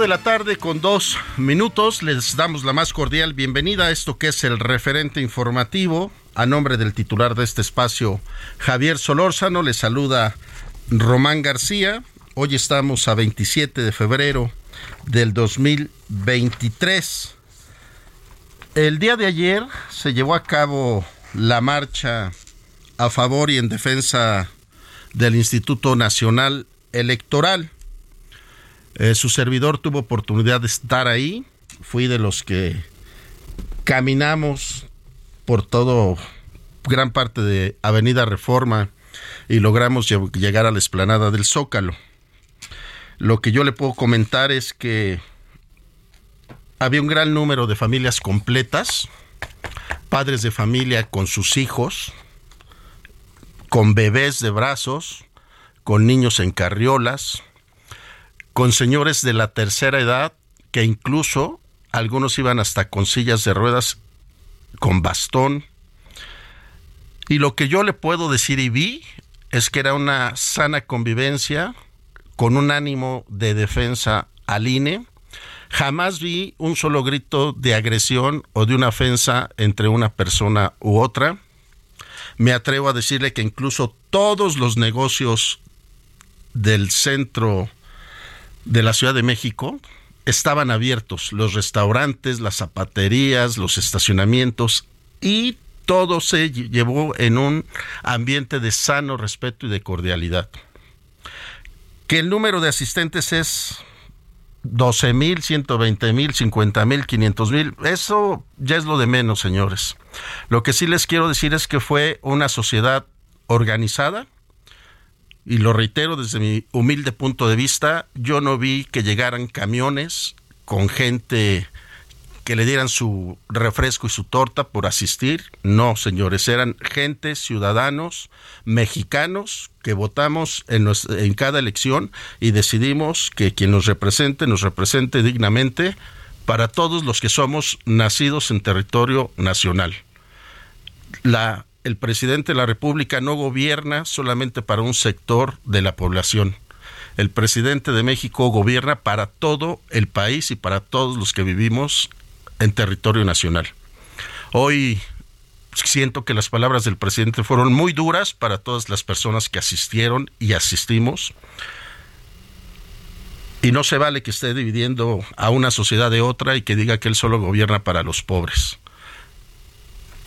De la tarde con dos minutos. Les damos la más cordial bienvenida a esto que es el referente informativo. A nombre del titular de este espacio, Javier Solórzano, le saluda Román García. Hoy estamos a 27 de febrero del 2023. El día de ayer se llevó a cabo la marcha a favor y en defensa del Instituto Nacional Electoral. Eh, su servidor tuvo oportunidad de estar ahí. Fui de los que caminamos por todo, gran parte de Avenida Reforma y logramos llegar a la explanada del Zócalo. Lo que yo le puedo comentar es que había un gran número de familias completas, padres de familia con sus hijos, con bebés de brazos, con niños en carriolas, con señores de la tercera edad que incluso algunos iban hasta con sillas de ruedas con bastón. Y lo que yo le puedo decir y vi es que era una sana convivencia con un ánimo de defensa al INE. Jamás vi un solo grito de agresión o de una ofensa entre una persona u otra. Me atrevo a decirle que incluso todos los negocios del centro de la Ciudad de México estaban abiertos, los restaurantes, las zapaterías, los estacionamientos y todo se llevó en un ambiente de sano respeto y de cordialidad. Que el número de asistentes es 12 mil, 120 mil, 50 mil, 500 mil, eso ya es lo de menos, señores. Lo que sí les quiero decir es que fue una sociedad organizada, y lo reitero desde mi humilde punto de vista, yo no vi que llegaran camiones con gente que le dieran su refresco y su torta por asistir. No, señores, eran gente, ciudadanos, mexicanos que votamos en, en cada elección y decidimos que quien nos represente, nos represente dignamente para todos los que somos nacidos en territorio nacional. La el presidente de la República no gobierna solamente para un sector de la población. El presidente de México gobierna para todo el país y para todos los que vivimos en territorio nacional. Hoy siento que las palabras del presidente fueron muy duras para todas las personas que asistieron y asistimos. Y no se vale que esté dividiendo a una sociedad de otra y que diga que él solo gobierna para los pobres.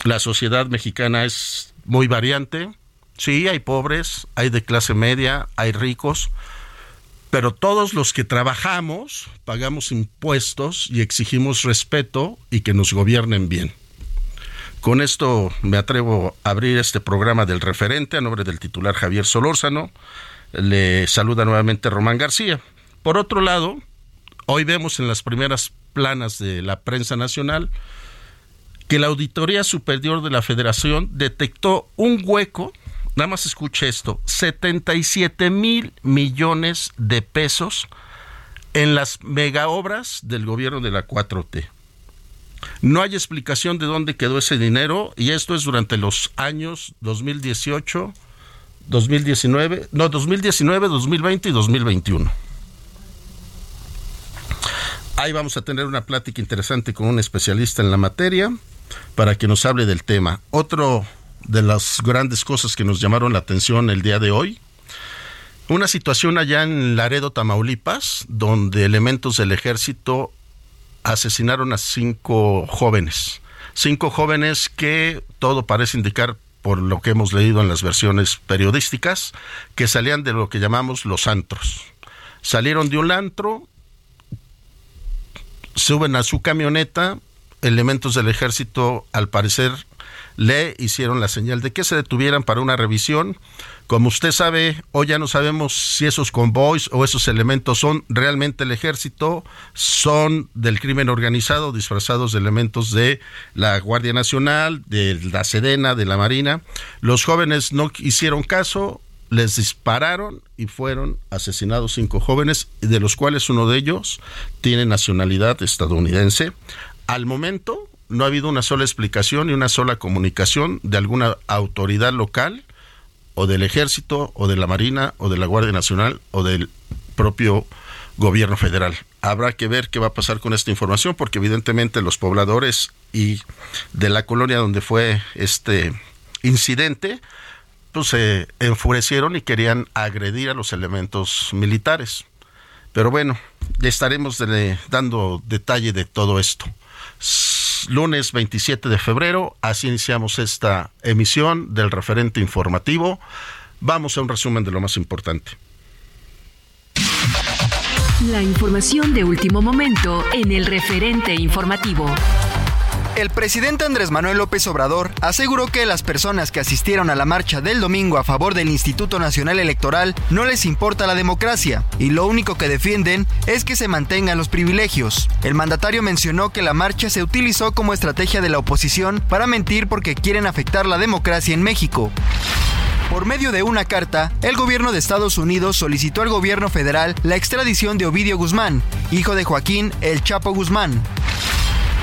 La sociedad mexicana es muy variante. Sí, hay pobres, hay de clase media, hay ricos, Pero todos los que trabajamos pagamos impuestos y exigimos respeto y que nos gobiernen bien. Con esto me atrevo a abrir este programa del referente a nombre del titular Javier Solórzano. Le saluda nuevamente Román García. Por otro lado, hoy vemos en las primeras planas de la prensa nacional que la Auditoría Superior de la Federación detectó un hueco nada más escuche esto, 77 mil millones de pesos en las megaobras del gobierno de la 4T. No hay explicación de dónde quedó ese dinero y esto es durante los años 2018, 2019, no, 2019, 2020 y 2021. Ahí vamos a tener una plática interesante con un especialista en la materia para que nos hable del tema. Otro de las grandes cosas que nos llamaron la atención el día de hoy. Una situación allá en Laredo, Tamaulipas, donde elementos del ejército asesinaron a cinco jóvenes. Cinco jóvenes que todo parece indicar, por lo que hemos leído en las versiones periodísticas, que salían de lo que llamamos los antros. Salieron de un antro, suben a su camioneta, elementos del ejército al parecer le hicieron la señal de que se detuvieran para una revisión. Como usted sabe, hoy ya no sabemos si esos convoys o esos elementos son realmente el ejército, son del crimen organizado, disfrazados de elementos de la Guardia Nacional, de la Sedena, de la Marina. Los jóvenes no hicieron caso, les dispararon y fueron asesinados cinco jóvenes, de los cuales uno de ellos tiene nacionalidad estadounidense. Al momento, no ha habido una sola explicación y una sola comunicación de alguna autoridad local o del ejército o de la Marina o de la Guardia Nacional o del propio gobierno federal. Habrá que ver qué va a pasar con esta información porque evidentemente los pobladores y de la colonia donde fue este incidente pues se enfurecieron y querían agredir a los elementos militares. Pero bueno, le estaremos dando detalle de todo esto lunes 27 de febrero. Así iniciamos esta emisión del referente informativo. Vamos a un resumen de lo más importante. La información de último momento en el referente informativo. El presidente Andrés Manuel López Obrador aseguró que las personas que asistieron a la marcha del domingo a favor del Instituto Nacional Electoral no les importa la democracia y lo único que defienden es que se mantengan los privilegios. El mandatario mencionó que la marcha se utilizó como estrategia de la oposición para mentir porque quieren afectar la democracia en México. Por medio de una carta, el gobierno de Estados Unidos solicitó al gobierno federal la extradición de Ovidio Guzmán, hijo de Joaquín El Chapo Guzmán.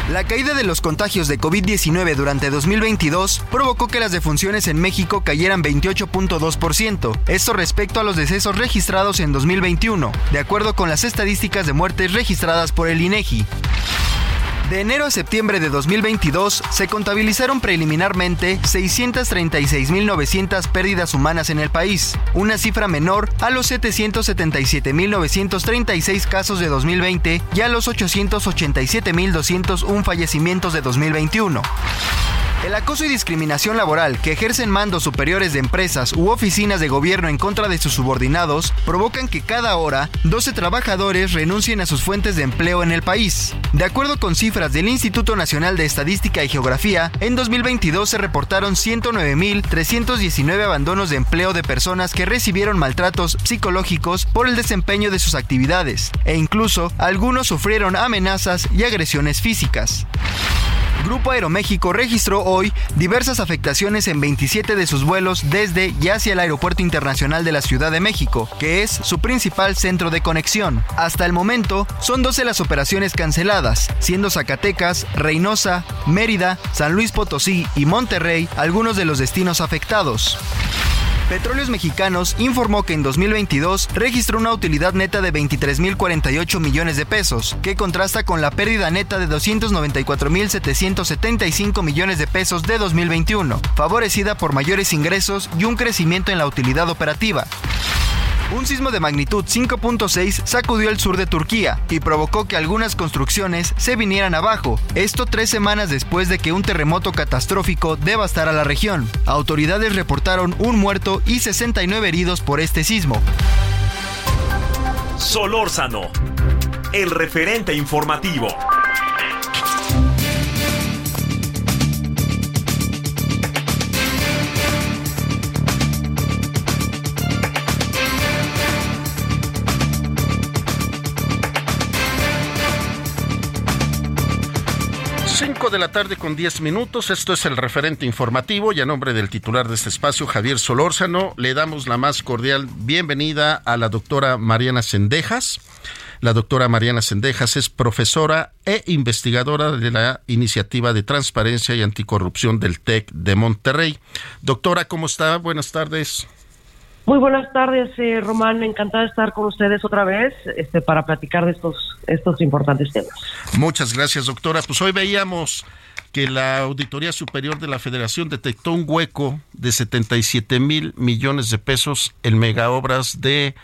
La caída de los contagios de COVID-19 durante 2022 provocó que las defunciones en México cayeran 28.2%, esto respecto a los decesos registrados en 2021, de acuerdo con las estadísticas de muertes registradas por el INEGI. De enero a septiembre de 2022 se contabilizaron preliminarmente 636.900 pérdidas humanas en el país, una cifra menor a los 777.936 casos de 2020 y a los 887.201 fallecimientos de 2021. El acoso y discriminación laboral que ejercen mandos superiores de empresas u oficinas de gobierno en contra de sus subordinados provocan que cada hora 12 trabajadores renuncien a sus fuentes de empleo en el país. De acuerdo con cifras del Instituto Nacional de Estadística y Geografía, en 2022 se reportaron 109.319 abandonos de empleo de personas que recibieron maltratos psicológicos por el desempeño de sus actividades, e incluso algunos sufrieron amenazas y agresiones físicas. Grupo Aeroméxico registró hoy diversas afectaciones en 27 de sus vuelos desde y hacia el Aeropuerto Internacional de la Ciudad de México, que es su principal centro de conexión. Hasta el momento, son 12 las operaciones canceladas, siendo Zacatecas, Reynosa, Mérida, San Luis Potosí y Monterrey algunos de los destinos afectados. Petróleos Mexicanos informó que en 2022 registró una utilidad neta de 23.048 millones de pesos, que contrasta con la pérdida neta de 294.775 millones de pesos de 2021, favorecida por mayores ingresos y un crecimiento en la utilidad operativa. Un sismo de magnitud 5.6 sacudió el sur de Turquía y provocó que algunas construcciones se vinieran abajo, esto tres semanas después de que un terremoto catastrófico devastara la región. Autoridades reportaron un muerto y 69 heridos por este sismo. Solórzano, el referente informativo. 5 de la tarde con 10 minutos, esto es el referente informativo y a nombre del titular de este espacio, Javier Solórzano, le damos la más cordial bienvenida a la doctora Mariana Sendejas. La doctora Mariana Sendejas es profesora e investigadora de la Iniciativa de Transparencia y Anticorrupción del TEC de Monterrey. Doctora, ¿cómo está? Buenas tardes. Muy buenas tardes, eh, Román. Encantada de estar con ustedes otra vez este, para platicar de estos, estos importantes temas. Muchas gracias, doctora. Pues hoy veíamos que la Auditoría Superior de la Federación detectó un hueco de 77 mil millones de pesos en megaobras de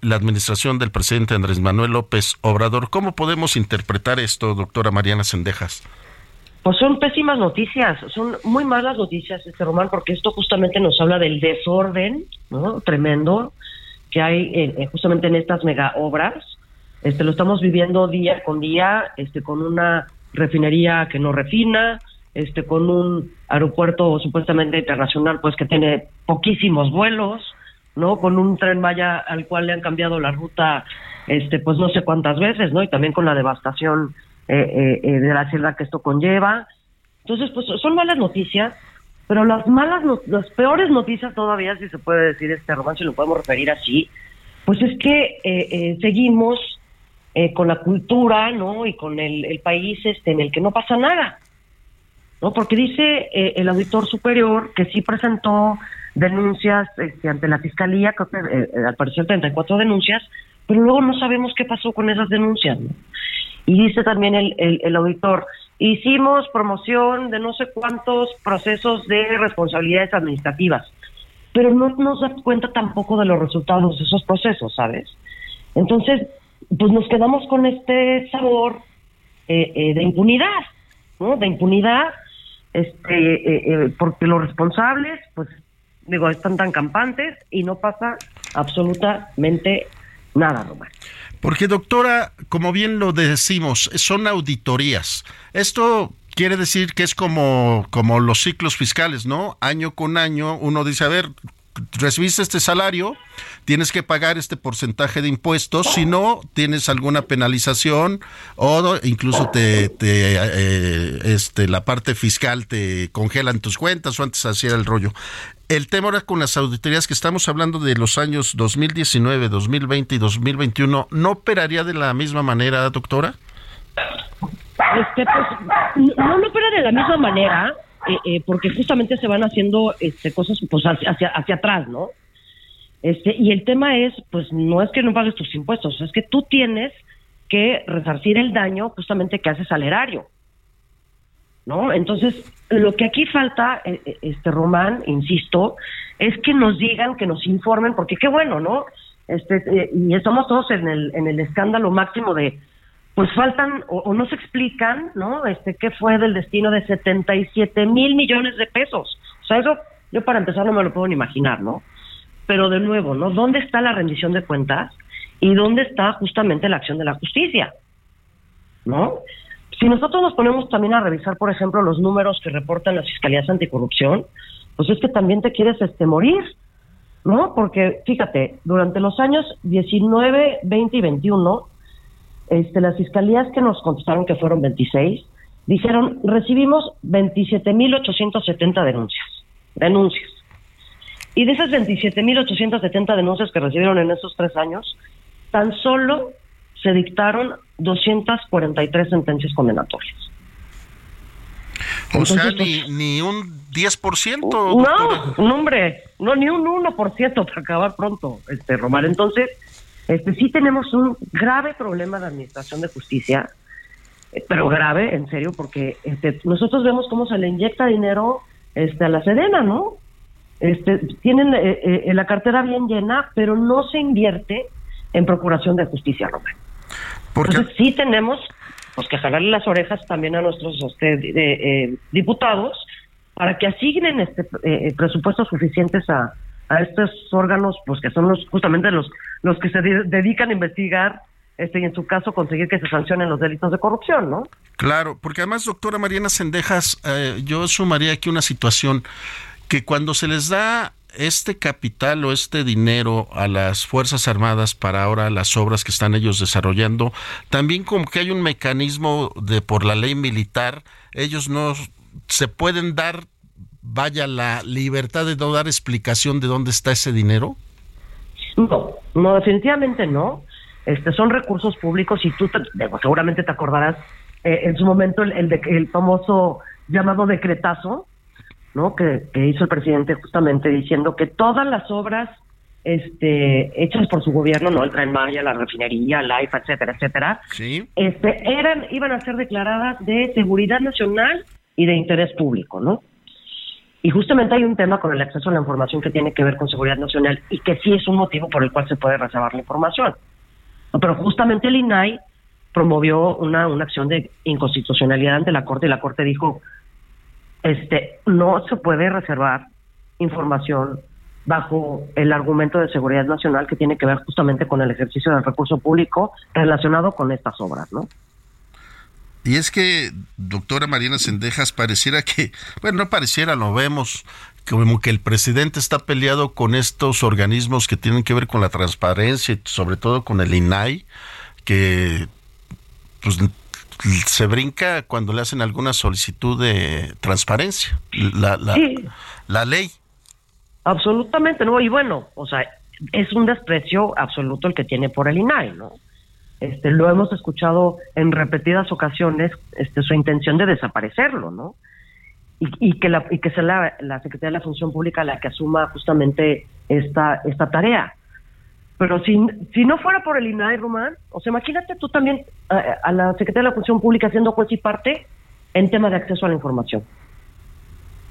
la administración del presidente Andrés Manuel López Obrador. ¿Cómo podemos interpretar esto, doctora Mariana Sendejas? Pues son pésimas noticias, son muy malas noticias, este Román, porque esto justamente nos habla del desorden ¿no? tremendo que hay justamente en estas mega obras. Este, lo estamos viviendo día con día, este, con una refinería que no refina, este, con un aeropuerto supuestamente internacional, pues que tiene poquísimos vuelos, ¿no? Con un tren Maya al cual le han cambiado la ruta, este, pues no sé cuántas veces, ¿no? Y también con la devastación eh, eh, eh, de la selva que esto conlleva. Entonces, pues son malas noticias, pero las malas, las peores noticias todavía, si se puede decir este romance, si lo podemos referir así, pues es que seguimos con la cultura, ¿no? Y con el, país este en el que no pasa nada, ¿no? Porque dice el auditor superior que sí presentó denuncias este, ante la fiscalía, creo que al parecer 34 denuncias, pero luego no sabemos qué pasó con esas denuncias, ¿no? Y dice también el, el, auditor, hicimos promoción de no sé cuántos procesos de responsabilidades administrativas, pero no nos da cuenta tampoco de los resultados de esos procesos, ¿sabes? Entonces, pues nos quedamos con este sabor eh, eh, de impunidad, ¿no? De impunidad, este, eh, porque los responsables, pues, digo, están tan campantes y no pasa absolutamente nada, Román. Porque doctora, como bien lo decimos, son auditorías. Esto quiere decir que es como, como los ciclos fiscales, ¿no? Año con año uno dice, a ver, recibiste este salario, tienes que pagar este porcentaje de impuestos, si no, tienes alguna penalización o incluso te, te eh, este, la parte fiscal te congelan tus cuentas o antes hacía el rollo. El tema ahora con las auditorías que estamos hablando de los años 2019, 2020 y 2021, ¿no operaría de la misma manera, doctora? Este, pues, no, no opera de la misma manera, eh, eh, porque justamente se van haciendo este, cosas pues hacia, hacia, atrás, ¿no? Este, y el tema es, pues no es que no pagues tus impuestos, es que tú tienes que resarcir el daño justamente que haces al erario. ¿No? Entonces, lo que aquí falta, eh, este Román, insisto, es que nos digan, que nos informen, porque qué bueno, ¿no? Este, y estamos todos en el, en el escándalo máximo de pues faltan o, no se explican, ¿no? Este, qué fue del destino de 77 mil millones de pesos. O sea, eso yo para empezar no me lo puedo ni imaginar, ¿no? Pero de nuevo, ¿no? ¿Dónde está la rendición de cuentas y dónde está justamente la acción de la justicia? ¿No? Si nosotros nos ponemos también a revisar, por ejemplo, los números que reportan las fiscalías anticorrupción, pues es que también te quieres este morir, ¿no? Porque fíjate, durante los años 19, 20 y 21 este, las fiscalías que nos contestaron, que fueron 26, dijeron, recibimos 27.870 denuncias, denuncias. Y de esas 27.870 denuncias que recibieron en esos tres años, tan solo se dictaron 243 sentencias condenatorias. O sea, ni, pues, ni un 10%. No, no, hombre, no, ni un 1% para acabar pronto, este Romar. Entonces, este, sí tenemos un grave problema de administración de justicia, eh, pero grave, en serio, porque este, nosotros vemos cómo se le inyecta dinero este, a la Sedena, ¿no? Este, tienen eh, eh, la cartera bien llena, pero no se invierte en procuración de justicia, Román. Entonces sí tenemos pues, que jalarle las orejas también a nuestros este, diputados para que asignen este presupuestos suficientes a, a estos órganos, pues que son los justamente los los que se dedican a investigar este, y en su caso conseguir que se sancionen los delitos de corrupción, ¿no? Claro, porque además, doctora Mariana Sendejas, eh, yo sumaría aquí una situación que cuando se les da este capital o este dinero a las Fuerzas Armadas para ahora las obras que están ellos desarrollando, también como que hay un mecanismo de por la ley militar, ellos no se pueden dar, vaya, la libertad de no dar explicación de dónde está ese dinero. No, no, definitivamente no. Este, son recursos públicos y tú seguramente te acordarás eh, en su momento el, el, famoso llamado decretazo, ¿no? Que, hizo el presidente justamente diciendo que todas las obras este, hechas por su gobierno, no el Tren Maya, la refinería, la IFA, etcétera, etcétera, ¿Sí? este, eran, iban a ser declaradas de seguridad nacional y de interés público, ¿no? Y justamente hay un tema con el acceso a la información que tiene que ver con seguridad nacional y que sí es un motivo por el cual se puede reservar la información. Pero justamente el INAI promovió una, una acción de inconstitucionalidad ante la Corte y la Corte dijo, este, no se puede reservar información bajo el argumento de seguridad nacional que tiene que ver justamente con el ejercicio del recurso público relacionado con estas obras, ¿no? Y es que, doctora Mariana Sendejas, pareciera que, bueno, no pareciera, lo vemos, como que el presidente está peleado con estos organismos que tienen que ver con la transparencia y sobre todo con el INAI, que pues se brinca cuando le hacen alguna solicitud de transparencia, la, la, la ley. Absolutamente, ¿no? Y bueno, o sea, es un desprecio absoluto el que tiene por el INAI, ¿no? Este, lo hemos escuchado en repetidas ocasiones, este, su intención de desaparecerlo, ¿no? Y, que la, y que sea la, la, Secretaría de la Función Pública la que asuma justamente esta, esta tarea. Pero si, si no fuera por el INAI, Román, o sea, imagínate tú también a, la Secretaría de la Función Pública siendo juez y parte en tema de acceso a la información.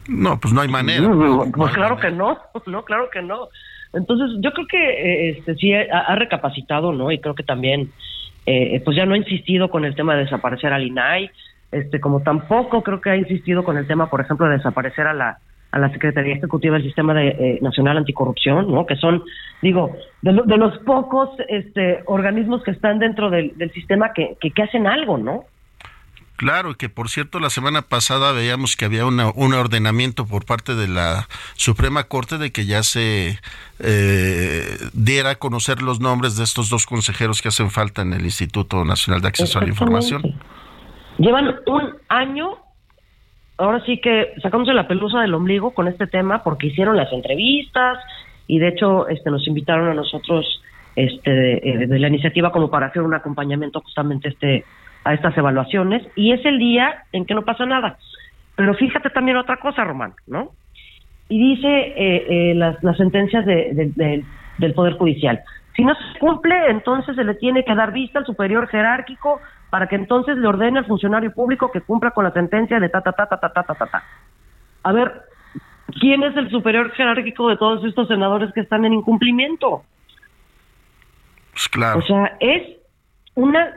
No, pues no hay manera. pues claro que no, no, claro que no. Entonces, yo creo que eh, este sí ha, recapacitado, ¿no? Y creo que también, eh, pues ya no ha insistido con el tema de desaparecer al INAI, este, como tampoco creo que ha insistido con el tema, por ejemplo, de desaparecer a la a la Secretaría Ejecutiva del Sistema de, eh, Nacional Anticorrupción, ¿no? Que son, digo, de, los pocos este, organismos que están dentro del, sistema que, que, que hacen algo, ¿no? Claro, que por cierto la semana pasada veíamos que había una, un ordenamiento por parte de la Suprema Corte de que ya se eh, diera a conocer los nombres de estos dos consejeros que hacen falta en el Instituto Nacional de Acceso a la Información. Llevan un año, ahora sí que sacándose la pelusa del ombligo con este tema porque hicieron las entrevistas y de hecho este nos invitaron a nosotros este de, de la iniciativa como para hacer un acompañamiento justamente este a estas evaluaciones y es el día en que no pasa nada. Pero fíjate también otra cosa, Román, ¿no? Y dice eh, eh, las, las, sentencias de, del Poder Judicial. Si no se cumple, entonces se le tiene que dar vista al superior jerárquico para que entonces le ordene al funcionario público que cumpla con la sentencia de ta, ta, ta, ta, ta, ta, ta, ta. ta. A ver, ¿quién es el superior jerárquico de todos estos senadores que están en incumplimiento? Pues claro. O sea, es una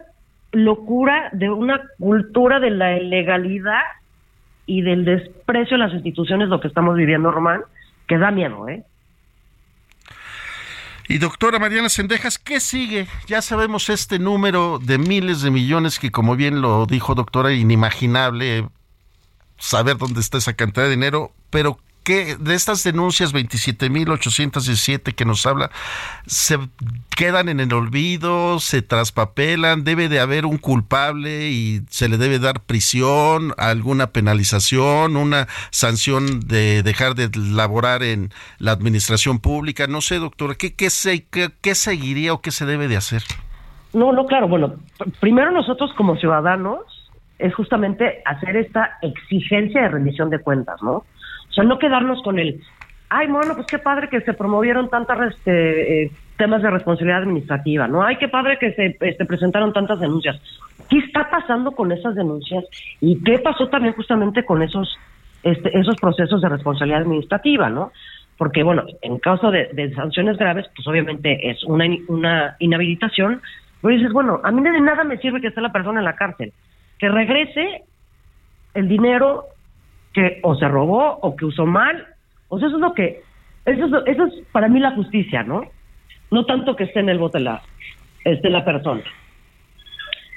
locura de una cultura de la ilegalidad y del desprecio a las instituciones lo que estamos viviendo, Román, que da miedo, ¿eh? Y doctora Mariana Sendejas, ¿qué sigue? Ya sabemos este número de miles de millones que, como bien lo dijo doctora, inimaginable saber dónde está esa cantidad de dinero, pero que de estas denuncias 27.817 que nos habla, se quedan en el olvido, se traspapelan, debe de haber un culpable y se le debe dar prisión, alguna penalización, una sanción de dejar de laborar en la administración pública. No sé, doctora, ¿qué, qué, se, qué, seguiría o qué se debe de hacer? No, no, claro, bueno, primero nosotros como ciudadanos es justamente hacer esta exigencia de rendición de cuentas, ¿no? Sea, no quedarnos con el, ay, bueno, pues qué padre que se promovieron tantas este, eh, temas de responsabilidad administrativa, ¿no? Ay, qué padre que se este, presentaron tantas denuncias. ¿Qué está pasando con esas denuncias? ¿Y qué pasó también justamente con esos, este, esos procesos de responsabilidad administrativa, ¿no? Porque, bueno, en caso de, sanciones graves, pues obviamente es una, una inhabilitación, pero dices, bueno, a mí de nada me sirve que esté la persona en la cárcel, que regrese el dinero que o se robó o que usó mal. O sea, eso es lo que Eso es, eso es para mí la justicia, ¿no? No tanto que esté en el bote la, este, la persona.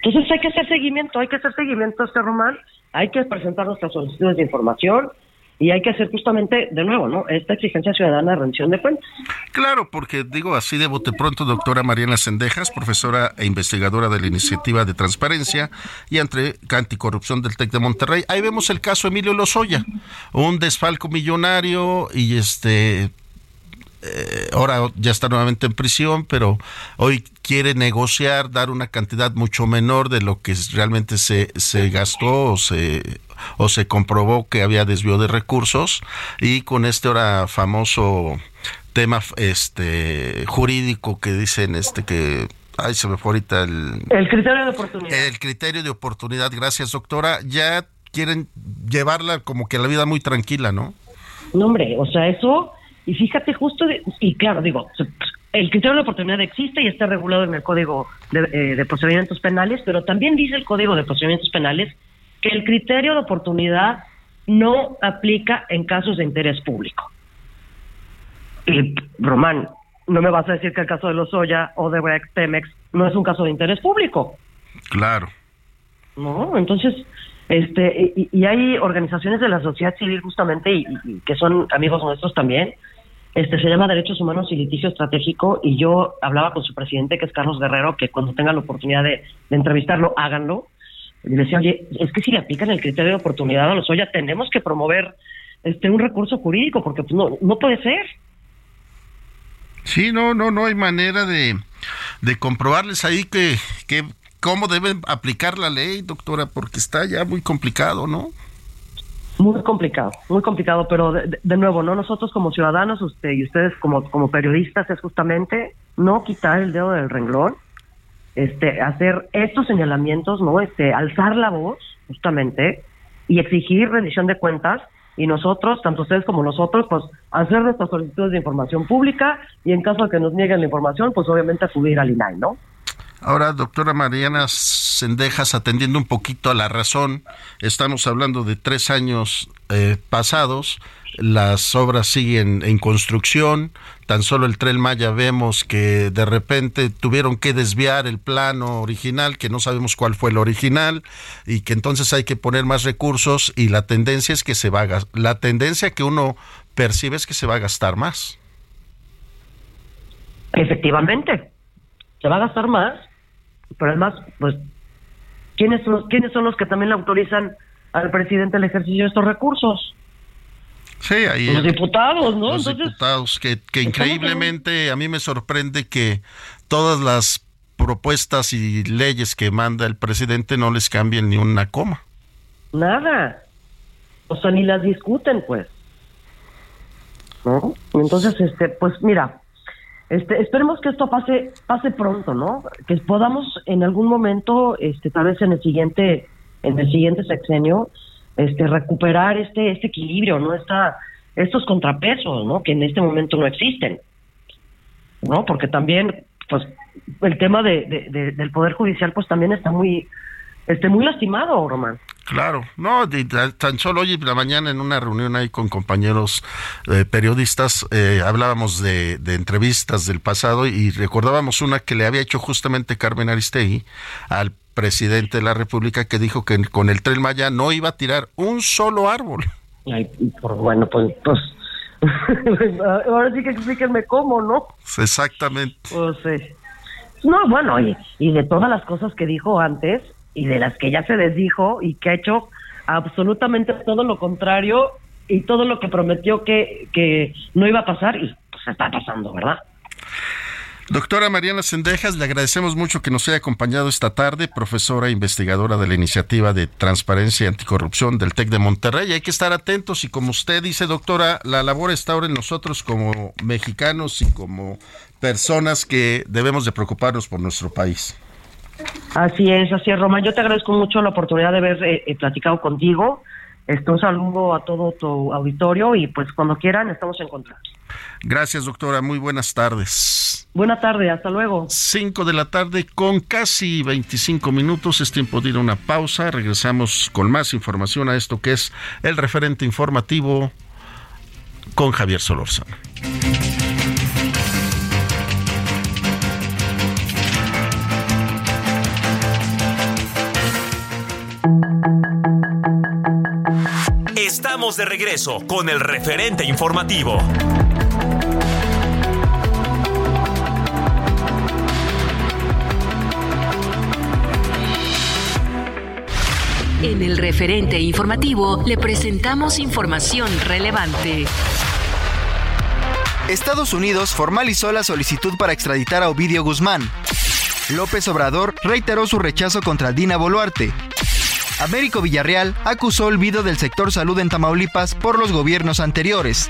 Entonces hay que hacer seguimiento, hay que hacer seguimiento a este Román, hay que presentar nuestras solicitudes de información, y hay que hacer justamente, de nuevo, ¿no? Esta exigencia ciudadana de rendición de cuentas. Claro, porque digo así de bote pronto, doctora Mariana Sendejas, profesora e investigadora de la Iniciativa de Transparencia y Anticorrupción del TEC de Monterrey. Ahí vemos el caso Emilio Lozoya, un desfalco millonario y este eh, ahora ya está nuevamente en prisión, pero hoy quiere negociar, dar una cantidad mucho menor de lo que realmente se, se gastó o se, o se comprobó que había desvío de recursos. Y con este ahora famoso tema este jurídico que dicen este que ay se me fue ahorita el el criterio de oportunidad. el criterio de oportunidad. Gracias doctora. Ya quieren llevarla como que la vida muy tranquila no no hombre o sea eso y fíjate, justo, y claro, digo, el criterio de oportunidad existe y está regulado en el Código de, eh, Procedimientos Penales, pero también dice el Código de Procedimientos Penales que el criterio de oportunidad no aplica en casos de interés público. Y, Román, no me vas a decir que el caso de los Lozoya o de Pemex no es un caso de interés público. Claro. No, entonces, este, y, hay organizaciones de la sociedad civil justamente y, que son amigos nuestros también, este se llama Derechos Humanos y Litigio Estratégico y yo hablaba con su presidente, que es Carlos Guerrero, que cuando tengan la oportunidad de, entrevistarlo, háganlo. Y le decía, oye, es que si le aplican el criterio de oportunidad a los Oya, tenemos que promover este un recurso jurídico, porque pues, no, no puede ser. Sí, no, no, no hay manera de, de comprobarles ahí que, que cómo deben aplicar la ley, doctora, porque está ya muy complicado, ¿no? Muy complicado, muy complicado, pero de, nuevo, no nosotros como ciudadanos, usted y ustedes como, como periodistas es justamente no quitar el dedo del renglón, este, hacer estos señalamientos, no, este, alzar la voz justamente y exigir rendición de cuentas y nosotros, tanto ustedes como nosotros, pues hacer nuestras solicitudes de información pública y en caso de que nos nieguen la información, pues obviamente acudir al INAI, ¿no? Ahora, doctora Mariana Sendejas, atendiendo un poquito a la razón, estamos hablando de tres años eh, pasados, las obras siguen en construcción, tan solo el tren Maya vemos que de repente tuvieron que desviar el plano original, que no sabemos cuál fue el original, y que entonces hay que poner más recursos y la tendencia es que se va a, la tendencia que uno percibe es que se va a gastar más. Efectivamente, se va a gastar más pero además, pues, ¿quiénes son, ¿quiénes son los que también le autorizan al presidente el ejercicio de estos recursos? Sí, ahí. Los diputados, ¿no? Los diputados, que, que increíblemente a mí me sorprende que todas las propuestas y leyes que manda el presidente no les cambien ni una coma. Nada. O sea, ni las discuten, pues. ¿No? Entonces, este, pues mira, este, esperemos que esto pase pase pronto, ¿no? Que podamos en algún momento, este, tal vez en el siguiente en el siguiente sexenio, este, recuperar este este equilibrio, ¿no? Esta, estos contrapesos, ¿no? Que en este momento no existen, ¿no? Porque también, pues, el tema de, del poder judicial, pues, también está muy esté muy lastimado, Román. Claro, no, tan solo hoy en la mañana en una reunión ahí con compañeros eh, periodistas eh, hablábamos de, entrevistas del pasado y recordábamos una que le había hecho justamente Carmen Aristegui al presidente de la República que dijo que con el tren Maya no iba a tirar un solo árbol. Ay, bueno, pues, pues ahora sí que explíquenme cómo, ¿no? Exactamente. Pues sí. No, bueno, y de todas las cosas que dijo antes, y de las que ya se desdijo y que ha hecho absolutamente todo lo contrario y todo lo que prometió que, que no iba a pasar y pues está pasando, ¿verdad? Doctora Mariana Sendejas, le agradecemos mucho que nos haya acompañado esta tarde, profesora e investigadora de la Iniciativa de Transparencia y Anticorrupción del TEC de Monterrey. Hay que estar atentos y como usted dice, doctora, la labor está ahora en nosotros como mexicanos y como personas que debemos de preocuparnos por nuestro país. Así es, así es, Román. Yo te agradezco mucho la oportunidad de haber eh, eh, platicado contigo. Este, un saludo a todo tu auditorio y pues cuando quieran estamos en contacto. Gracias, doctora. Muy buenas tardes. Buena tarde, hasta luego. Cinco de la tarde con casi 25 minutos. Es tiempo de ir a una pausa. Regresamos con más información a esto que es el referente informativo con Javier Solórzano. Estamos de regreso con el referente informativo. En el referente informativo le presentamos información relevante. Estados Unidos formalizó la solicitud para extraditar a Ovidio Guzmán. López Obrador reiteró su rechazo contra Dina Boluarte. Américo Villarreal acusó olvido del sector salud en Tamaulipas por los gobiernos anteriores.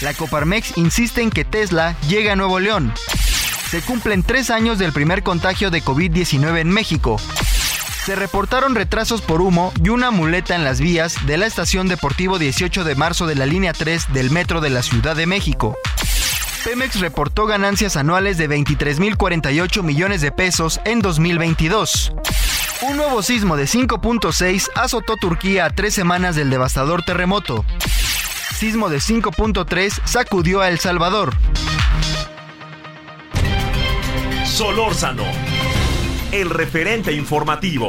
La Coparmex insiste en que Tesla llega a Nuevo León. Se cumplen tres años del primer contagio de COVID-19 en México. Se reportaron retrasos por humo y una muleta en las vías de la estación Deportivo 18 de marzo de la línea 3 del metro de la Ciudad de México. Pemex reportó ganancias anuales de 23.048 millones de pesos en 2022. Un nuevo sismo de 5.6 azotó Turquía a tres semanas del devastador terremoto. Sismo de 5.3 sacudió a El Salvador. Solórzano, el referente informativo.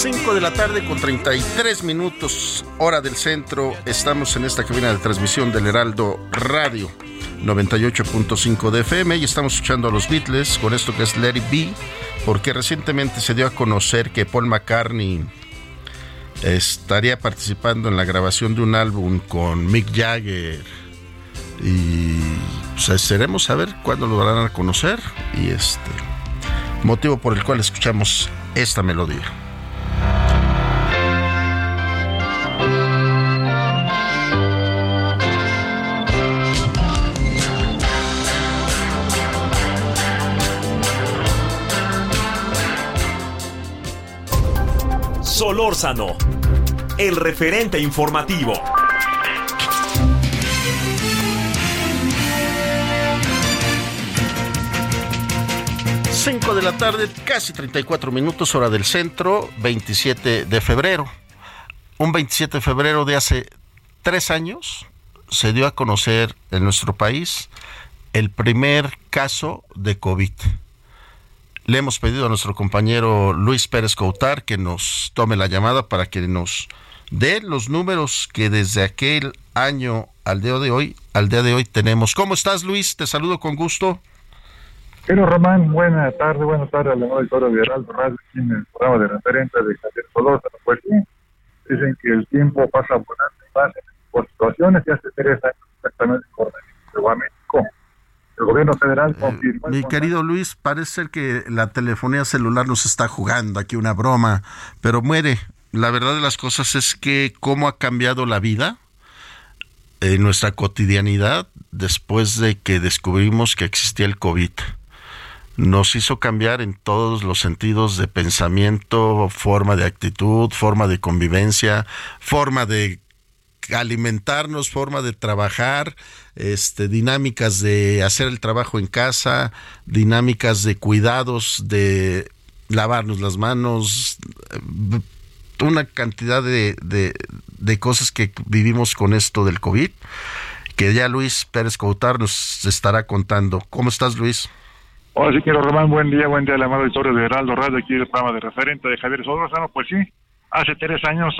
5 de la tarde con 33 minutos, hora del centro. Estamos en esta cabina de transmisión del Heraldo Radio 98.5 de FM y estamos escuchando a los Beatles con esto que es Let It Be, porque recientemente se dio a conocer que Paul McCartney estaría participando en la grabación de un álbum con Mick Jagger y pues, esperemos a ver cuándo lo darán a conocer y este motivo por el cual escuchamos esta melodía. Solórzano, el referente informativo. Cinco de la tarde, casi 34 minutos, hora del centro, 27 de febrero. Un 27 de febrero de hace tres años se dio a conocer en nuestro país el primer caso de COVID. Le hemos pedido a nuestro compañero Luis Pérez Coutar que nos tome la llamada para que nos dé los números que desde aquel año al día de hoy, al día de hoy tenemos. ¿Cómo estás, Luis? Te saludo con gusto. Pero Román, buena tarde, buenas tardes a la auditorio de Heraldo Radio, el programa de referencia de Javier Solórzano. Pues sí, dicen que el tiempo pasa volando y más por situaciones y hace tres años exactamente a México. El gobierno federal confirmó... Mi querido Luis, parece ser que la telefonía celular nos está jugando aquí una broma, pero muere. La verdad de las cosas es que cómo ha cambiado la vida en nuestra cotidianidad después de que descubrimos que existía el COVID. Nos hizo cambiar en todos los sentidos de pensamiento, forma de actitud, forma de convivencia, forma de alimentarnos, forma de trabajar, este, dinámicas de hacer el trabajo en casa, dinámicas de cuidados, de lavarnos las manos, una cantidad de, de, cosas que vivimos con esto del COVID, que ya Luis Pérez Coutar nos estará contando. ¿Cómo estás, Luis? Hola, sí quiero, Román, buen día, buen día, la amado historia de Heraldo Radio, aquí el programa de referente de Javier Sodrozano. Pues sí, hace tres años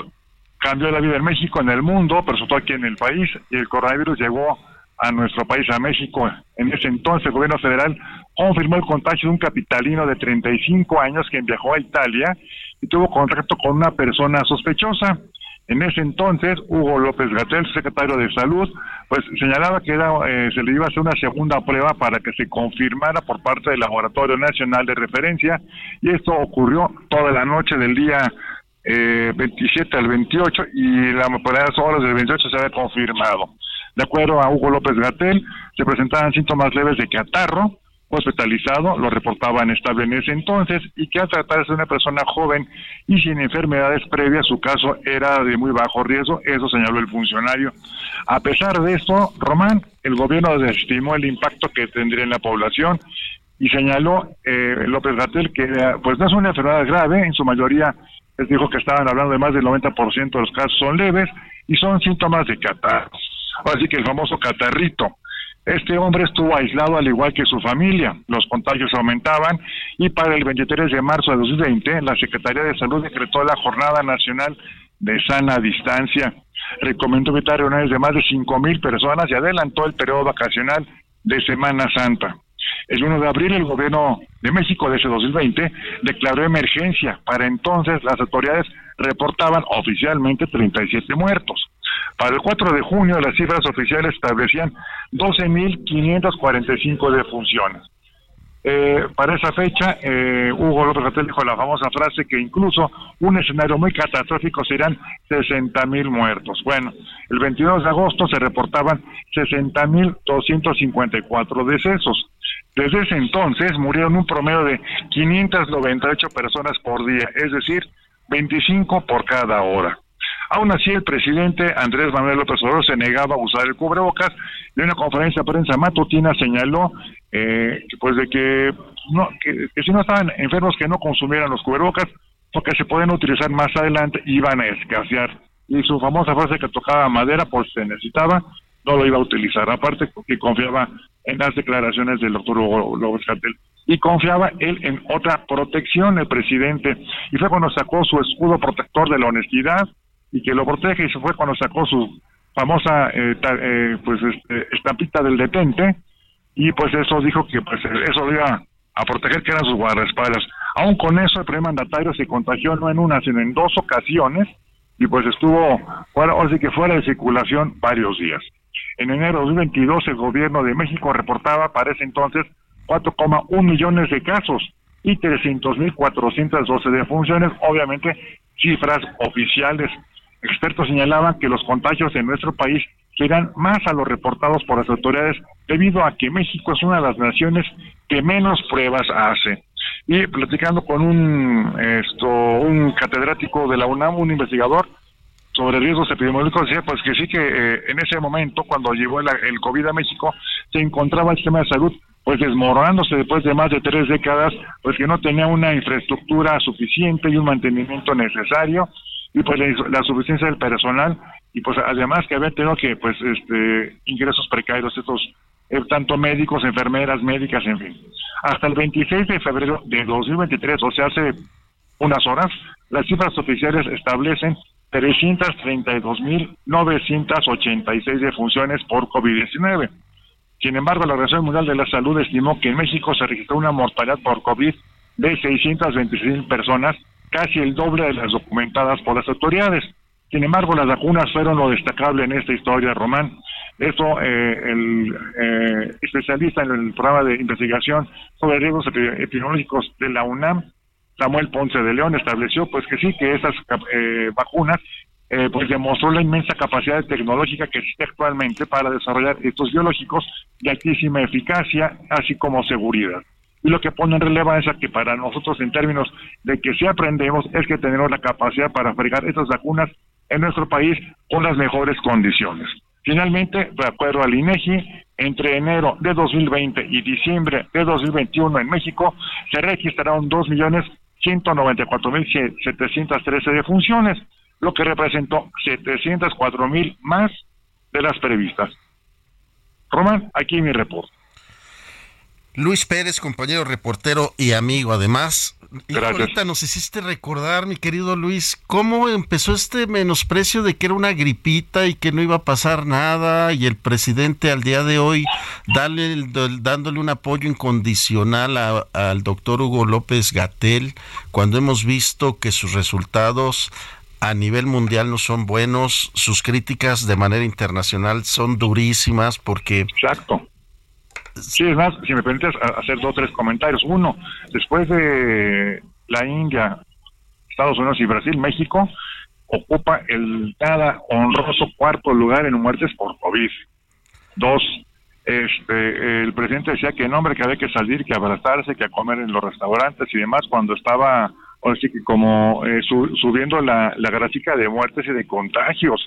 cambió la vida en México, en el mundo, pero sobre todo aquí en el país, y el coronavirus llegó a nuestro país, a México. En ese entonces el gobierno federal confirmó el contagio de un capitalino de 35 años que viajó a Italia y tuvo contacto con una persona sospechosa. En ese entonces, Hugo López Gatel, secretario de Salud, pues señalaba que era, eh, se le iba a hacer una segunda prueba para que se confirmara por parte del Laboratorio Nacional de Referencia y esto ocurrió toda la noche del día eh, 27 al 28 y la por las horas del 28 se había confirmado. De acuerdo a Hugo López Gatel, se presentaban síntomas leves de catarro, hospitalizado, lo reportaban estable en ese entonces, y que al tratarse de una persona joven y sin enfermedades previas, su caso era de muy bajo riesgo, eso señaló el funcionario. A pesar de esto, Román, el gobierno desestimó el impacto que tendría en la población y señaló eh, López Gatel que pues no es una enfermedad grave, en su mayoría dijo que estaban hablando de más del 90% de los casos son leves y son síntomas de catarro. Así que el famoso catarrito. Este hombre estuvo aislado al igual que su familia. Los contagios aumentaban y para el 23 de marzo de 2020 la Secretaría de Salud decretó la Jornada Nacional de Sana Distancia. Recomendó evitar reuniones de más de 5.000 personas y adelantó el periodo vacacional de Semana Santa. El 1 de abril el gobierno de México de ese 2020 declaró emergencia. Para entonces las autoridades reportaban oficialmente 37 muertos. Para el 4 de junio las cifras oficiales establecían 12.545 defunciones. Eh, para esa fecha, eh, Hugo López Gatel dijo la famosa frase que incluso un escenario muy catastrófico serán 60.000 muertos. Bueno, el 22 de agosto se reportaban 60.254 decesos. Desde ese entonces murieron un promedio de 598 personas por día, es decir, 25 por cada hora. Aún así, el presidente Andrés Manuel López Obrador se negaba a usar el cubrebocas y en una conferencia de prensa matutina señaló eh, pues de que, no, que, si no estaban enfermos que no consumieran los cubrebocas porque se pueden utilizar más adelante y iban a escasear. Y su famosa frase que tocaba madera, pues se necesitaba, no lo iba a utilizar. Aparte que confiaba en las declaraciones del doctor López Cartel y confiaba él en otra protección el presidente y fue cuando sacó su escudo protector de la honestidad y que lo protege y se fue cuando sacó su famosa eh, eh, pues este, estampita del detente y pues eso dijo que pues eso iba a proteger que eran sus guardaespaldas. Aún con eso el primer mandatario se contagió no en una sino en dos ocasiones y pues estuvo fuera o que fuera de circulación varios días en enero de 2022 el gobierno de México reportaba para ese entonces 4,1 millones de casos y 300.412 defunciones, obviamente cifras oficiales. Expertos señalaban que los contagios en nuestro país serán más a los reportados por las autoridades debido a que México es una de las naciones que menos pruebas hace. Y platicando con un, esto, un catedrático de la UNAM, un investigador, sobre riesgos epidemiológicos decía pues que sí que eh, en ese momento cuando llegó el, el, COVID a México se encontraba el sistema de salud pues desmoronándose después de más de tres décadas pues que no tenía una infraestructura suficiente y un mantenimiento necesario y pues la, suficiencia del personal y pues además que había tenido que pues este ingresos precarios estos eh, tanto médicos enfermeras médicas en fin. Hasta el 26 de febrero de 2023 o sea hace unas horas las cifras oficiales establecen 332.986 defunciones por COVID-19. Sin embargo, la Organización Mundial de la Salud estimó que en México se registró una mortalidad por COVID de 626 personas, casi el doble de las documentadas por las autoridades. Sin embargo, las vacunas fueron lo destacable en esta historia, Román. Eso, eh, el eh, especialista en el programa de investigación sobre riesgos epidemiológicos de la UNAM, Samuel Ponce de León estableció pues que sí, que esas eh, vacunas eh, pues demostró la inmensa capacidad tecnológica que existe actualmente para desarrollar estos biológicos de altísima eficacia, así como seguridad. Y lo que pone en relevancia que para nosotros en términos de que si aprendemos es que tenemos la capacidad para fregar estas vacunas en nuestro país con las mejores condiciones. Finalmente, de acuerdo al INEGI, entre enero de 2020 y diciembre de 2021 en México se registraron 2.194.713 defunciones, lo que representó 704.000 más de las previstas. Román, aquí mi reporte. Luis Pérez, compañero reportero y amigo además. Y ahorita nos hiciste recordar, mi querido Luis, cómo empezó este menosprecio de que era una gripita y que no iba a pasar nada y el presidente al día de hoy dale, dándole un apoyo incondicional al doctor Hugo López Gatel cuando hemos visto que sus resultados a nivel mundial no son buenos, sus críticas de manera internacional son durísimas porque... Exacto. Sí, es más, si me permites hacer dos o tres comentarios. Uno, después de la India, Estados Unidos y Brasil, México ocupa el nada honroso cuarto lugar en muertes por COVID. Dos, este, el presidente decía que no, hombre, que había que salir, que abrazarse, que a comer en los restaurantes y demás, cuando estaba o sí que como eh, subiendo la, la gráfica de muertes y de contagios.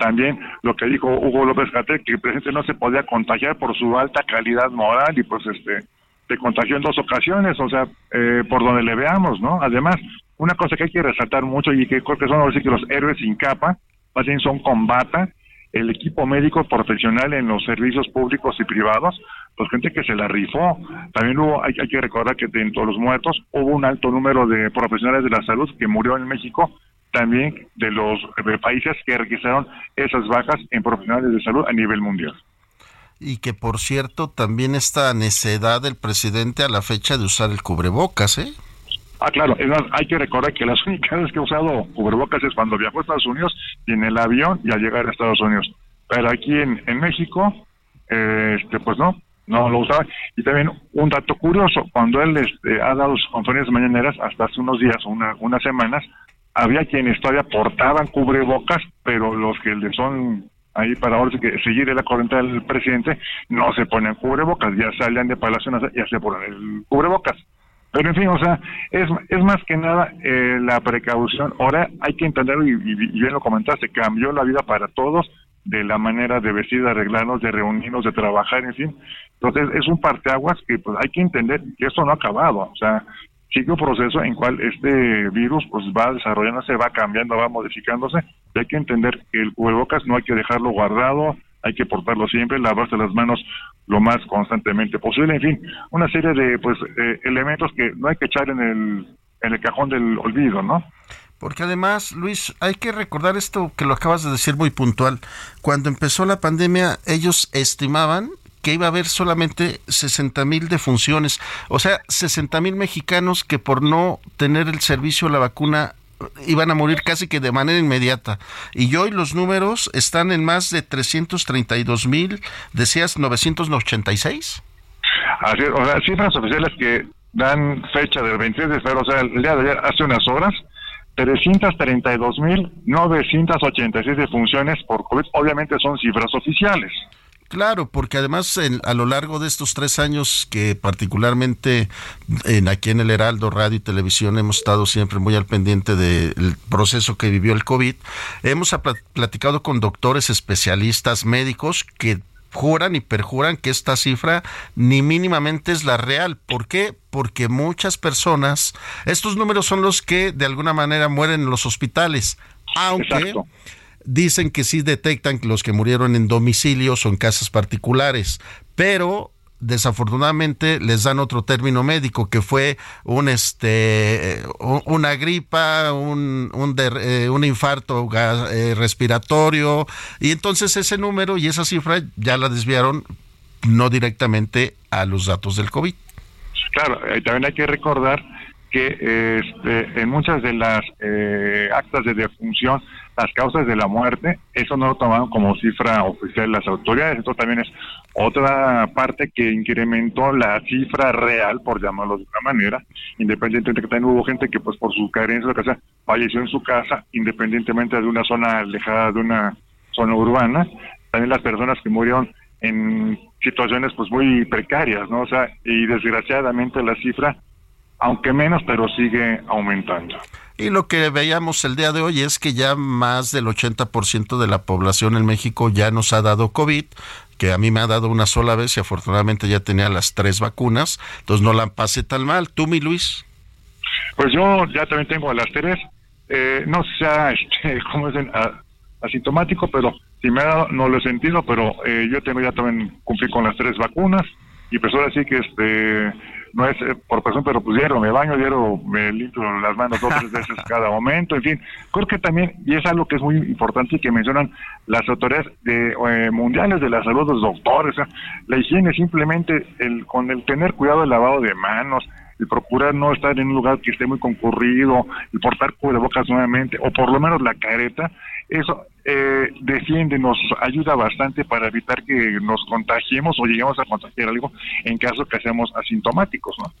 También lo que dijo Hugo López Gatel, que el presidente no se podía contagiar por su alta calidad moral y pues este se contagió en dos ocasiones, o sea, eh, por donde le veamos, ¿no? Además, una cosa que hay que resaltar mucho y que creo que son que los héroes sin capa, más bien son combata, el equipo médico profesional en los servicios públicos y privados, pues gente que se la rifó. También hubo, hay, que recordar que dentro de los muertos hubo un alto número de profesionales de la salud que murió en México, también de los países que registraron esas bajas en profesionales de salud a nivel mundial. Y que por cierto, también esta necedad del presidente a la fecha de usar el cubrebocas, ¿eh? Ah, claro, hay que recordar que las únicas veces que he usado cubrebocas es cuando viajó a Estados Unidos y en el avión y al llegar a Estados Unidos. Pero aquí en, en México, eh, este, pues no, no lo usaba. Y también un dato curioso, cuando él este, ha dado sus conferencias mañaneras, hasta hace unos días, una, unas semanas, había quienes todavía portaban cubrebocas, pero los que le son ahí para ahora seguir la corriente del presidente, no se ponen cubrebocas, ya salían de Palacio ya se ponen el cubrebocas. Pero en fin, o sea, es, es más que nada eh, la precaución. Ahora hay que entenderlo y, bien lo comentaste, cambió la vida para todos de la manera de vestir, de arreglarnos, de reunirnos, de trabajar, en fin. Entonces es un parteaguas que pues hay que entender que esto no ha acabado. O sea, sigue un proceso en cual este virus pues va desarrollándose, va cambiando, va modificándose. Y hay que entender que el cubrebocas no hay que dejarlo guardado, hay que portarlo siempre, lavarse las manos lo más constantemente posible. En fin, una serie de pues eh, elementos que no hay que echar en el, en el cajón del olvido, ¿no? Porque además, Luis, hay que recordar esto que lo acabas de decir muy puntual. Cuando empezó la pandemia, ellos estimaban que iba a haber solamente 60 mil defunciones, o sea, 60 mil mexicanos que por no tener el servicio de la vacuna iban a morir casi que de manera inmediata. Y hoy los números están en más de 332 mil, decías 986. Así, o sea, cifras oficiales que dan fecha del 23 de febrero, o sea, el día de ayer, hace unas horas, 332.986 defunciones por COVID. Obviamente son cifras oficiales. Claro, porque además a lo largo de estos tres años que particularmente en, aquí en el Heraldo Radio y Televisión hemos estado siempre muy al pendiente del proceso que vivió el COVID, hemos platicado con doctores, especialistas, médicos que juran y perjuran que esta cifra ni mínimamente es la real. ¿Por qué? Porque muchas personas, estos números son los que de alguna manera mueren en los hospitales, aunque dicen que sí detectan los que murieron en domicilios en casas particulares, pero desafortunadamente les dan otro término médico que fue un este una gripa un un, eh, un infarto eh, respiratorio. Y entonces ese número y esa cifra ya la desviaron no directamente a los datos del covid. Claro eh, también hay que recordar que este, en muchas de las actas de defunción las causas de la muerte, eso no lo tomaron como cifra oficial las autoridades. Esto también es otra parte que incrementó la cifra real, por llamarlo de una manera, independientemente de que también hubo gente que pues por su carencia de casa falleció en su casa, independientemente de una zona alejada de una zona urbana. También las personas que murieron en situaciones pues muy precarias, ¿no? O sea, y desgraciadamente la cifra, aunque menos, pero sigue aumentando. Y lo que veíamos el día de hoy es que ya más del 80% de la población en México ya nos ha dado COVID, que a mí me ha dado una sola vez y afortunadamente ya tenía las tres vacunas, entonces no la pasé tan mal. ¿Tú, mi Luis? Pues yo ya también tengo las tres, eh, no sea, este, ¿cómo es? asintomático, pero si me ha dado, no lo he sentido, pero eh, yo tengo ya también cumplí con las tres vacunas y pues ahora sí que este no es eh, por persona, pero pues diario me baño, diario me limpio las manos dos o tres veces cada momento, en fin, creo que también, y es algo que es muy importante y que mencionan las autoridades de, eh, mundiales de la salud, los doctores, la higiene simplemente el con el tener cuidado del lavado de manos, el procurar no estar en un lugar que esté muy concurrido, el portar cubrebocas nuevamente, o por lo menos la careta, eso eh, defiende, nos ayuda bastante para evitar que nos contagiemos o lleguemos a contagiar algo en caso que seamos asintomáticos, ¿no?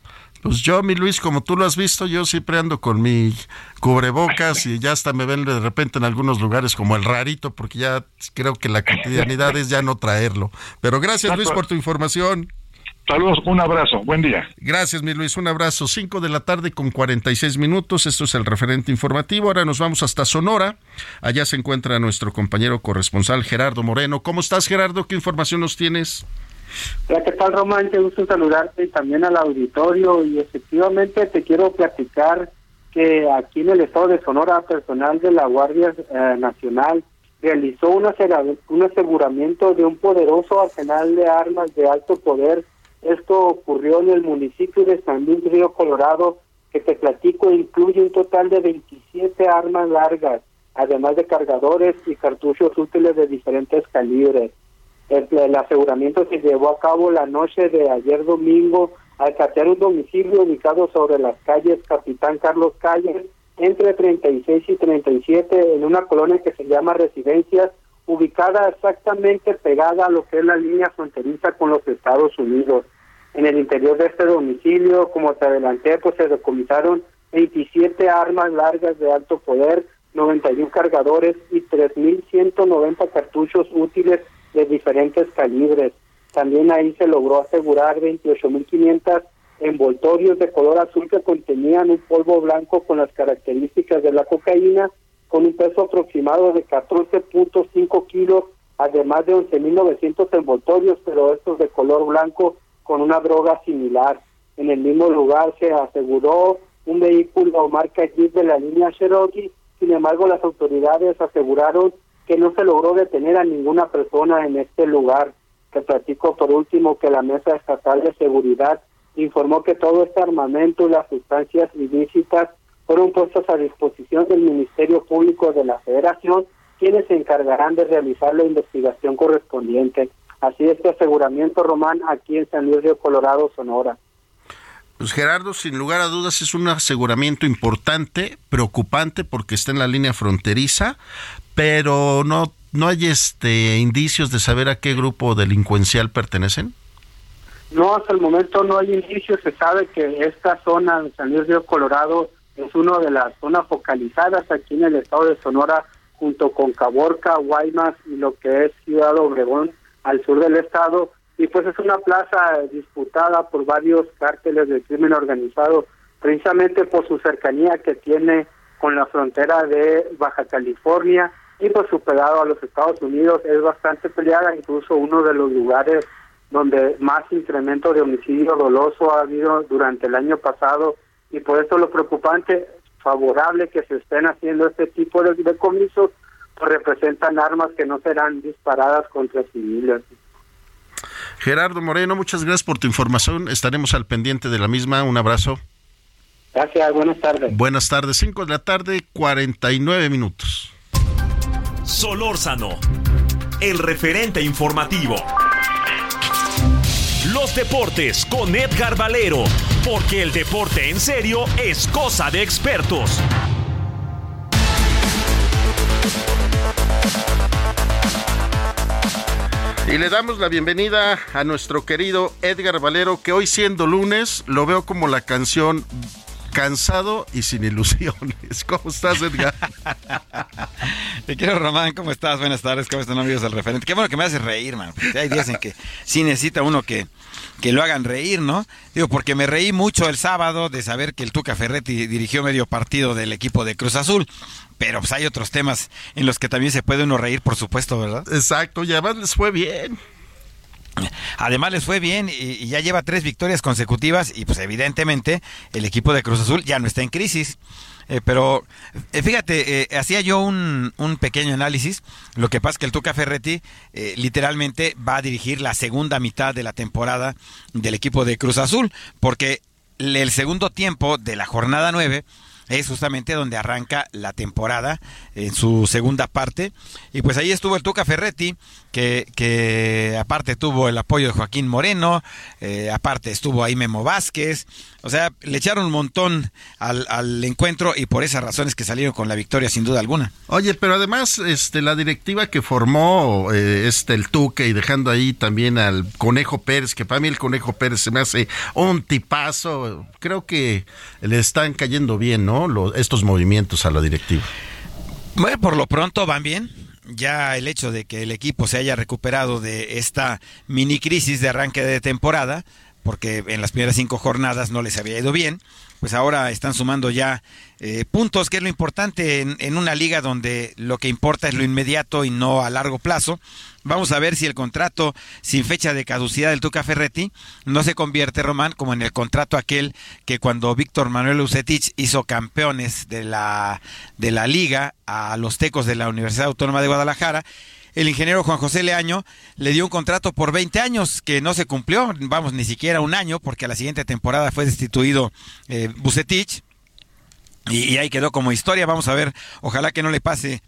Pues yo, mi Luis, como tú lo has visto, yo siempre ando con mi cubrebocas y ya hasta me ven de repente en algunos lugares como el rarito, porque ya creo que la cotidianidad es ya no traerlo. Pero gracias, Luis, por tu información. Saludos, un abrazo, buen día. Gracias, mi Luis, un abrazo. Cinco de la tarde con 46 minutos, esto es el referente informativo. Ahora nos vamos hasta Sonora. Allá se encuentra nuestro compañero corresponsal Gerardo Moreno. ¿Cómo estás, Gerardo? ¿Qué información nos tienes? Hola, ¿qué tal, Román? Te gusto saludarte y también al auditorio. Y efectivamente te quiero platicar que aquí en el estado de Sonora, personal de la Guardia eh, Nacional realizó un aseguramiento de un poderoso arsenal de armas de alto poder esto ocurrió en el municipio de San Luis Río Colorado, que te platico incluye un total de 27 armas largas, además de cargadores y cartuchos útiles de diferentes calibres. El, aseguramiento se llevó a cabo la noche de ayer domingo al catear un domicilio ubicado sobre las calles Capitán Carlos Calles, entre 36 y 37, en una colonia que se llama Residencias, ubicada exactamente pegada a lo que es la línea fronteriza con los Estados Unidos. En el interior de este domicilio, como te adelanté, pues se decomisaron 27 armas largas de alto poder, 91 cargadores y 3.190 cartuchos útiles de diferentes calibres. También ahí se logró asegurar 28.500 envoltorios de color azul que contenían un polvo blanco con las características de la cocaína con un peso aproximado de 14.5 kilos, además de 11.900 envoltorios, pero estos de color blanco con una droga similar. En el mismo lugar se aseguró un vehículo marca Jeep de la línea Cherokee, sin embargo las autoridades aseguraron que no se logró detener a ninguna persona en este lugar. Te platico por último que la Mesa Estatal de Seguridad informó que todo este armamento y las sustancias ilícitas fueron puestos a disposición del Ministerio Público de la Federación, quienes se encargarán de realizar la investigación correspondiente. Así este aseguramiento, Román, aquí en San Luis de Colorado, Sonora. Pues Gerardo, sin lugar a dudas es un aseguramiento importante, preocupante porque está en la línea fronteriza, pero no no hay este indicios de saber a qué grupo delincuencial pertenecen. No, hasta el momento no hay indicios. Se sabe que esta zona de San Luis de Colorado es una de las zonas focalizadas aquí en el estado de Sonora, junto con Caborca, Guaymas y lo que es Ciudad Obregón al sur del estado. Y pues es una plaza disputada por varios cárteles del crimen organizado, precisamente por su cercanía que tiene con la frontera de Baja California y por su pegado a los Estados Unidos. Es bastante peleada, incluso uno de los lugares donde más incremento de homicidio doloso ha habido durante el año pasado y por eso lo preocupante, favorable que se estén haciendo este tipo de decomisos, pues representan armas que no serán disparadas contra civiles. Gerardo Moreno, muchas gracias por tu información. Estaremos al pendiente de la misma. Un abrazo. Gracias, buenas tardes. Buenas tardes, 5 de la tarde, 49 minutos. Solórzano, el referente informativo deportes con Edgar Valero, porque el deporte en serio es cosa de expertos. Y le damos la bienvenida a nuestro querido Edgar Valero, que hoy siendo lunes lo veo como la canción cansado y sin ilusiones. ¿Cómo estás, Edgar? Te quiero, Román. ¿Cómo estás? Buenas tardes. ¿Cómo están, amigos del referente? Qué bueno que me haces reír, man. Porque hay días en que sí necesita uno que, que lo hagan reír, ¿no? Digo, porque me reí mucho el sábado de saber que el Tuca Ferretti dirigió medio partido del equipo de Cruz Azul. Pero pues hay otros temas en los que también se puede uno reír, por supuesto, ¿verdad? Exacto, y además les fue bien. Además les fue bien y, ya lleva tres victorias consecutivas y pues evidentemente el equipo de Cruz Azul ya no está en crisis. Eh, pero eh, fíjate, eh, hacía yo un, un, pequeño análisis. Lo que pasa es que el Tuca Ferretti literalmente va a dirigir la segunda mitad de la temporada del equipo de Cruz Azul, porque el segundo tiempo de la jornada 9 es justamente donde arranca la temporada en su segunda parte. Y pues ahí estuvo el Tuca Ferretti, que, que aparte tuvo el apoyo de Joaquín Moreno, eh, aparte estuvo ahí Memo Vázquez. O sea, le echaron un montón al, al, encuentro y por esas razones que salieron con la victoria, sin duda alguna. Oye, pero además, este, la directiva que formó eh, este el Tuca y dejando ahí también al Conejo Pérez, que para mí el Conejo Pérez se me hace un tipazo. Creo que le están cayendo bien, ¿no? Estos movimientos a la directiva. Bueno, por lo pronto van bien. Ya el hecho de que el equipo se haya recuperado de esta mini crisis de arranque de temporada, porque en las primeras cinco jornadas no les había ido bien, pues ahora están sumando ya eh, puntos, que es lo importante en, una liga donde lo que importa es lo inmediato y no a largo plazo. Vamos a ver si el contrato sin fecha de caducidad del Tuca Ferretti no se convierte, Román, como en el contrato aquel que cuando Víctor Manuel Ucetich hizo campeones de la, de la liga a los tecos de la Universidad Autónoma de Guadalajara el ingeniero Juan José Leaño le dio un contrato por 20 años que no se cumplió, vamos, ni siquiera un año, porque a la siguiente temporada fue destituido eh, Bucetich. Y, y, ahí quedó como historia. Vamos a ver, ojalá que no le pase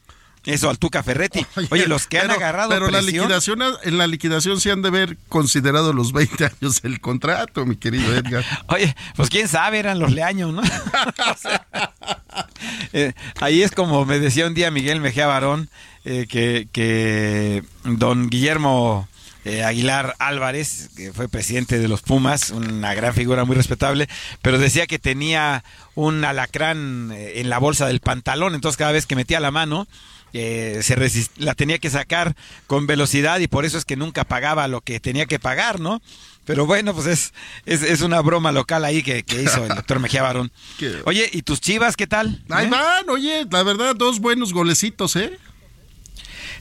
eso al Tuca Ferretti. Oye, Oye los que pero, han agarrado Pero presión, la liquidación, en la liquidación se han de haber considerado los 20 años del contrato, mi querido Edgar. Oye, pues quién sabe, eran los leaños, ¿no? o sea, eh, ahí es como me decía un día Miguel Mejía Barón, eh, que, que don Guillermo eh, Aguilar Álvarez, que fue presidente de los Pumas, una gran figura muy respetable, pero decía que tenía un alacrán eh, en la bolsa del pantalón, entonces cada vez que metía la mano, eh, se resist la tenía que sacar con velocidad y por eso es que nunca pagaba lo que tenía que pagar, ¿no? Pero bueno, pues es, es, es una broma local ahí que, que hizo el doctor Mejía Barón. Oye, ¿y tus chivas qué tal? Ahí van, oye, la verdad, dos buenos golecitos, ¿eh?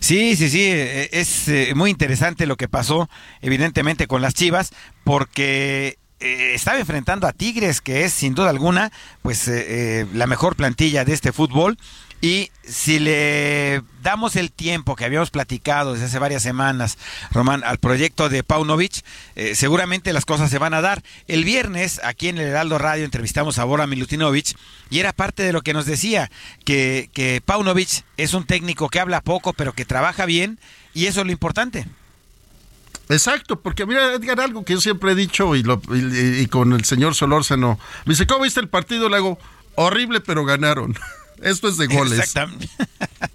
Sí, sí, sí, es eh, muy interesante lo que pasó, evidentemente, con las Chivas, porque eh, estaba enfrentando a Tigres, que es sin duda alguna, pues eh, la mejor plantilla de este fútbol. Y si le damos el tiempo que habíamos platicado desde hace varias semanas, Román, al proyecto de Paunovic, eh, seguramente las cosas se van a dar. El viernes, aquí en el Heraldo Radio, entrevistamos a Bora Milutinovic y era parte de lo que nos decía, que, que Paunovic es un técnico que habla poco, pero que trabaja bien, y eso es lo importante. Exacto, porque mira, Edgar, algo que yo siempre he dicho y, lo, y, con el señor Solórzano, me dice, ¿cómo viste el partido? Le hago, horrible, pero ganaron. Esto es de goles. Exactamente.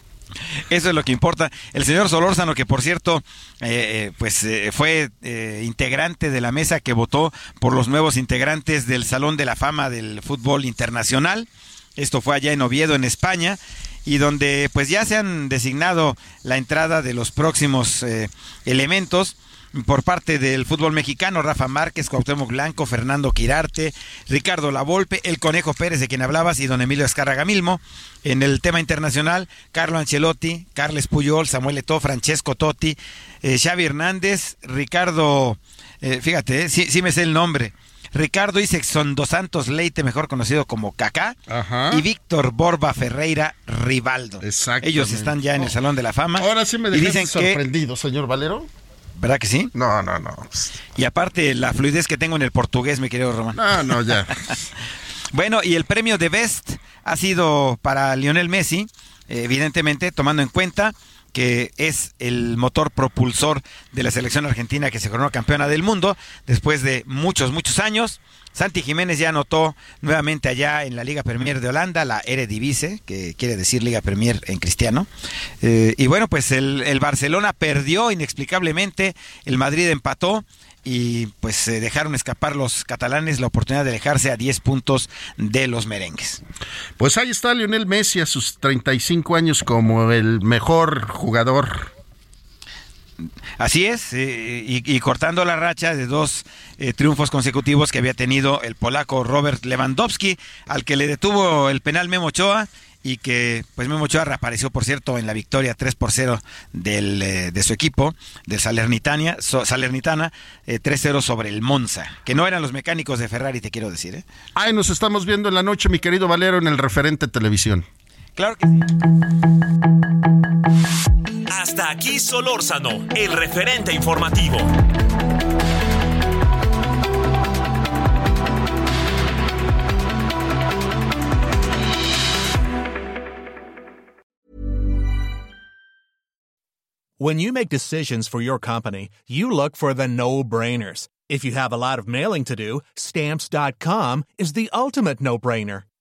Eso es lo que importa. El señor Solórzano, que por cierto, eh, pues eh, fue eh, integrante de la mesa que votó por los nuevos integrantes del Salón de la Fama del Fútbol Internacional. Esto fue allá en Oviedo, en España, y donde pues ya se han designado la entrada de los próximos elementos por parte del fútbol mexicano, Rafa Márquez, Cuauhtémoc Blanco, Fernando Quirarte, Ricardo Lavolpe, el Conejo Pérez de quien hablabas y don Emilio Escarraga Milmo. En el tema internacional, Carlo Ancelotti, Carles Puyol, Samuel Eto'o, Francesco Totti, eh, Xavi Hernández, Ricardo, eh, fíjate, eh, sí, sí me sé el nombre. Ricardo Isexon dos Santos Leite, mejor conocido como Kaká, y Víctor Borba Ferreira Rivaldo. Ellos están ya en el Salón de la Fama. Ahora sí me dejaste dicen sorprendido, que, señor Valero. ¿Verdad que sí? No, no, no. Y aparte, la fluidez que tengo en el portugués, mi querido Román. No, no, ya. bueno, y el premio de Best ha sido para Lionel Messi, evidentemente, tomando en cuenta que es el motor propulsor de la selección argentina que se coronó campeona del mundo después de muchos, muchos años. Santi Jiménez ya anotó nuevamente allá en la Liga Premier de Holanda, la Eredivisie, que quiere decir Liga Premier en cristiano. Eh, y bueno, pues el, el Barcelona perdió inexplicablemente, el Madrid empató y pues dejaron escapar los catalanes la oportunidad de alejarse a 10 puntos de los merengues. Pues ahí está Lionel Messi a sus 35 años como el mejor jugador Así es, eh, y, cortando la racha de dos eh, triunfos consecutivos que había tenido el polaco Robert Lewandowski, al que le detuvo el penal Memo Ochoa y que pues Memo Ochoa reapareció por cierto en la victoria 3 por 0 del, eh, de su equipo, del Salernitania, Salernitana, 3-0 sobre el Monza, que no eran los mecánicos de Ferrari, te quiero decir. Ay, nos estamos viendo en la noche, mi querido Valero, en el referente televisión. Claro que sí. Hasta aquí Solórzano, el referente informativo. When you make decisions for your company, you look for the no-brainers. If you have a lot of mailing to do, stamps.com is the ultimate no-brainer.